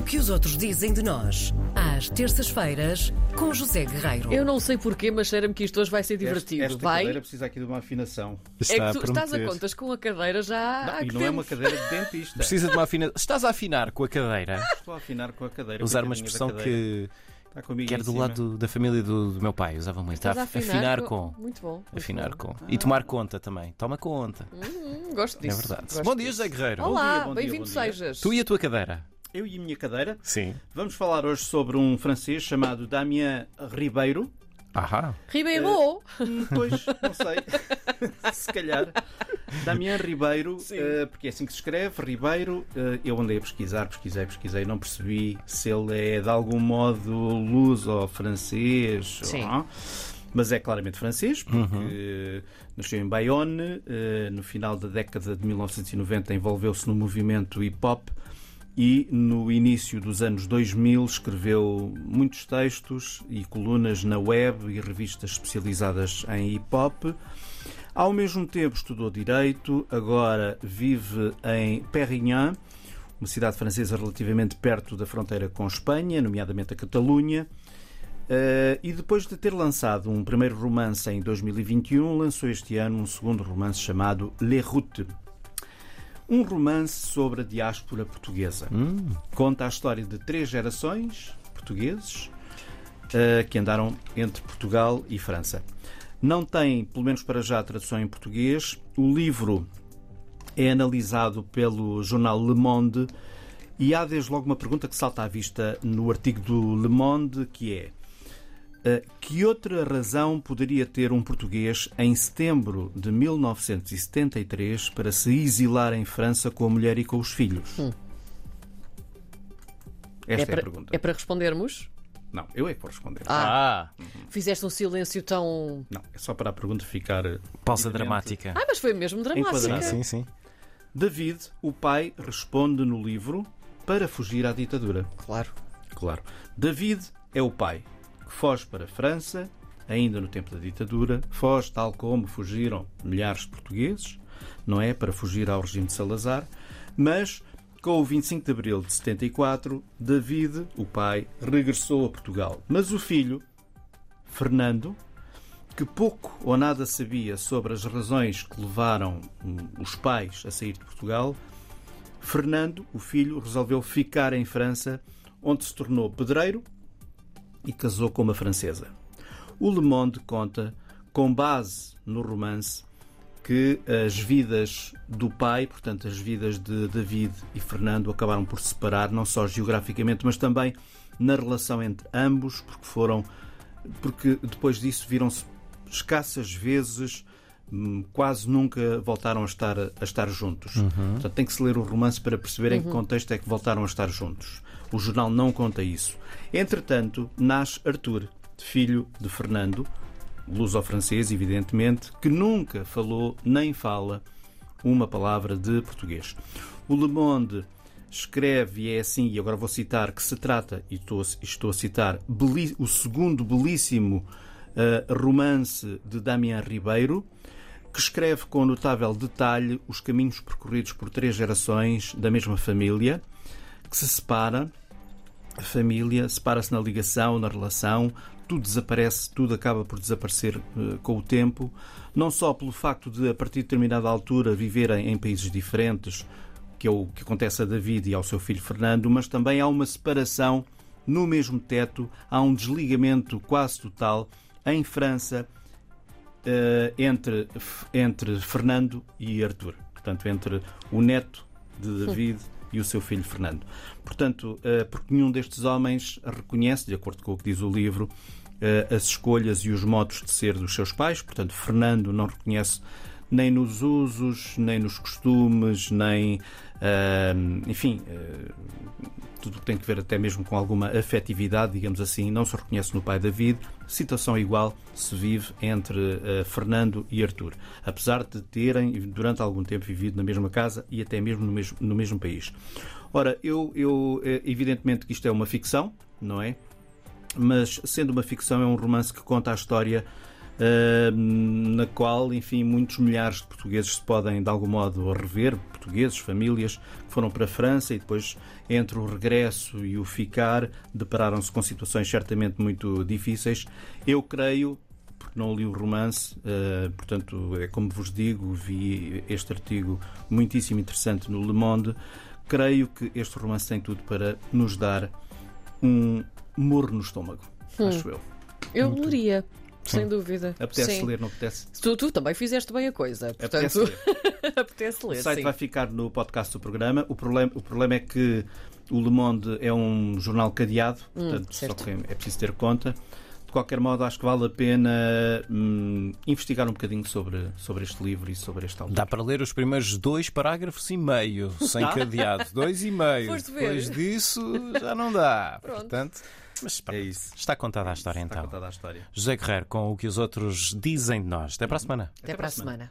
O que os outros dizem de nós, às terças-feiras, com José Guerreiro. Eu não sei porquê, mas cheira-me que isto hoje vai ser divertido. Esta, esta vai? cadeira precisa aqui de uma afinação. É Está que tu estás a contas com a cadeira já há e não é uma tempo. cadeira de dentista. Precisa de uma afinação. Estás a afinar com a cadeira? Estou a afinar com a cadeira. Usar uma expressão que, Está comigo que era do cima. lado da família do, do meu pai. Usava muito. Estás a Está a afinar com. Muito bom. muito Afinar bom. com. E tomar conta também. Toma conta. Hum, gosto É disso. verdade. gosto Bom dia, disso. José Guerreiro. Olá, bem-vindo sejas. Tu e a tua cadeira? Eu e a minha cadeira. Sim. Vamos falar hoje sobre um francês chamado Damien Ribeiro. Ahá. Ribeiro! Hum, Pois, não sei. se calhar. Damien Ribeiro, eh, porque é assim que se escreve, Ribeiro. eh, eu andei a pesquisar, pesquisei, pesquisei, não percebi se ele é de algum modo luso ou francês. Sim. ou- mas é claramente francês, porque nasceu em Bayonne, no final da década de 1990 envolveu-se no movimento hip hop e no início dos anos 2000 escreveu muitos textos e colunas na web e revistas especializadas em hip hop. Ao mesmo tempo estudou Direito, agora vive em Perpignan, uma cidade francesa relativamente perto da fronteira com Espanha, nomeadamente a Catalunha. Eh, e depois de ter lançado um primeiro romance em 2021, lançou este ano um segundo romance chamado Les Routes. Um romance sobre a diáspora portuguesa. Conta a história de três gerações portugueses eh, que andaram entre Portugal e França. Não tem, pelo menos para já, tradução em português. O livro é analisado pelo jornal Le Monde e há desde logo uma pergunta que salta à vista no artigo do Le Monde, que é que outra razão poderia ter um português em setembro de 1973 para se exilar em França com a mulher e com os filhos? Esta é, para, a pergunta. é para respondermos? Não, eu é que vou responder. Ah. Ah, Fizeste um silêncio tão. Não, é só para a pergunta ficar. eh, pausa dramática. Ah, mas foi mesmo dramática. Sim, sim. David, o pai, responde no livro para fugir à ditadura. Claro. Claro. David é o pai foge para a França, ainda no tempo da ditadura, foge tal como fugiram milhares de portugueses, não é? Para fugir ao regime de Salazar, mas com o 25 de abril de 74, David, o pai, regressou a Portugal. Mas o filho, Fernando, que pouco ou nada sabia sobre as razões que levaram hum, os pais a sair de Portugal, Fernando, o filho, resolveu ficar em França, onde se tornou pedreiro e casou com uma francesa. O Le Monde conta, com base no romance, que as vidas do pai, portanto, as vidas de David e Fernando, acabaram por se separar, não só geograficamente, mas também na relação entre ambos, porque foram. porque depois disso viram-se escassas vezes, quase nunca voltaram a estar, a estar juntos. Portanto, tem que se ler o romance para perceber em que contexto é que voltaram a estar juntos. O jornal não conta isso. Entretanto, nasce Arthur, filho de Fernando, luso-francês, evidentemente, que nunca falou nem fala uma palavra de português. O Le Monde escreve, e é assim, e agora vou citar, que se trata, e estou, estou a citar, o segundo belíssimo eh, romance de Damien Ribeiro, que escreve com notável detalhe os caminhos percorridos por três gerações da mesma família, que se separa, a família separa-se na ligação, na relação, tudo desaparece, tudo acaba por desaparecer eh, com o tempo, não só pelo facto de, a partir de determinada altura, viverem em países diferentes, que é o que acontece a David e ao seu filho Fernando, mas também há uma separação no mesmo teto, há um desligamento quase total em França entre, entre Fernando e Arthur. Portanto, entre o neto de David e o seu filho Fernando. Portanto, eh, porque nenhum destes homens reconhece, de acordo com o que diz o livro, eh, as escolhas e os modos de ser dos seus pais. Portanto, Fernando não reconhece nem nos usos, nem nos costumes, nem. ah, enfim, ah, tudo tem que ver até mesmo com alguma afetividade, digamos assim, não se reconhece no pai David. Situação igual se vive entre ah, Fernando e Arthur, apesar de terem, durante algum tempo, vivido na mesma casa e até mesmo no mesmo, no mesmo país. Ora, eu, eu, eh, evidentemente que isto é uma ficção, não é? Mas, sendo uma ficção, é um romance que conta a história uh, na qual, enfim, muitos milhares de portugueses se podem, de algum modo, rever, portugueses, famílias que foram para a França e depois, entre o regresso e o ficar, depararam-se com situações certamente muito difíceis. Eu creio, porque não li o romance, uh, portanto, é como vos digo, vi este artigo muitíssimo interessante no Le Monde. Creio que este romance tem tudo para nos dar um morro no estômago, hum. acho eu. Eu leria. Sem dúvida. Apetece sim. ler, não apetece? Tu, tu, também fizeste bem a coisa. Portanto, apetece ler. apetece ler o site sim. vai ficar no podcast do programa. O problema, o problema é que o Le Monde é um jornal cadeado, hum, portanto, só que é preciso ter conta. De qualquer modo, acho que vale a pena hum, investigar um bocadinho sobre, sobre este livro e sobre este autor. Dá para ler os primeiros dois parágrafos e meio, sem cadeado. Dois e meio. Depois disso, já não dá. Pronto. Portanto, mas pronto, É isso. está contada a história Está então. contada a história. José Guerreiro, com o que os outros dizem de nós. Até para a semana. Até para a semana.